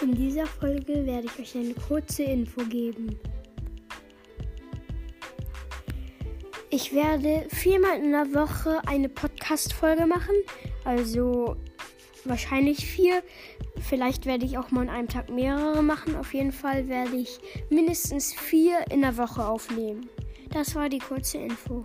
In dieser Folge werde ich euch eine kurze Info geben. Ich werde viermal in der Woche eine Podcast-Folge machen. Also wahrscheinlich vier. Vielleicht werde ich auch mal an einem Tag mehrere machen. Auf jeden Fall werde ich mindestens vier in der Woche aufnehmen. Das war die kurze Info.